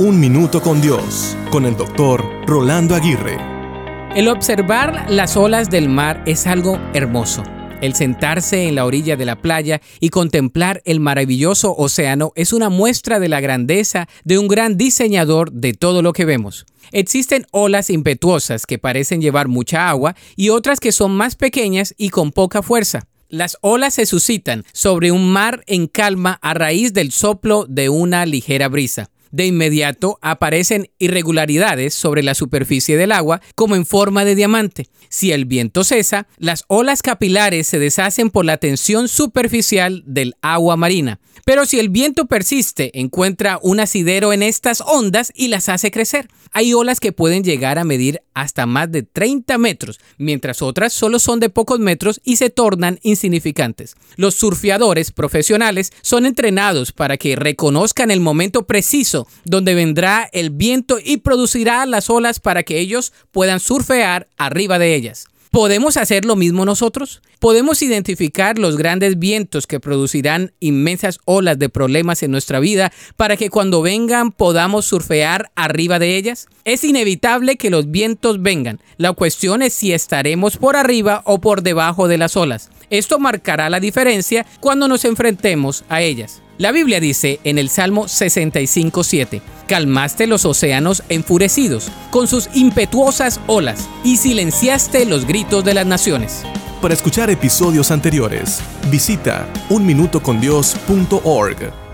Un Minuto con Dios, con el doctor Rolando Aguirre. El observar las olas del mar es algo hermoso. El sentarse en la orilla de la playa y contemplar el maravilloso océano es una muestra de la grandeza de un gran diseñador de todo lo que vemos. Existen olas impetuosas que parecen llevar mucha agua y otras que son más pequeñas y con poca fuerza. Las olas se suscitan sobre un mar en calma a raíz del soplo de una ligera brisa. De inmediato aparecen irregularidades sobre la superficie del agua como en forma de diamante. Si el viento cesa, las olas capilares se deshacen por la tensión superficial del agua marina. Pero si el viento persiste, encuentra un asidero en estas ondas y las hace crecer. Hay olas que pueden llegar a medir hasta más de 30 metros, mientras otras solo son de pocos metros y se tornan insignificantes. Los surfeadores profesionales son entrenados para que reconozcan el momento preciso donde vendrá el viento y producirá las olas para que ellos puedan surfear arriba de ellas. ¿Podemos hacer lo mismo nosotros? ¿Podemos identificar los grandes vientos que producirán inmensas olas de problemas en nuestra vida para que cuando vengan podamos surfear arriba de ellas? Es inevitable que los vientos vengan. La cuestión es si estaremos por arriba o por debajo de las olas. Esto marcará la diferencia cuando nos enfrentemos a ellas. La Biblia dice en el Salmo 65.7, calmaste los océanos enfurecidos con sus impetuosas olas y silenciaste los gritos de las naciones. Para escuchar episodios anteriores, visita unminutocondios.org.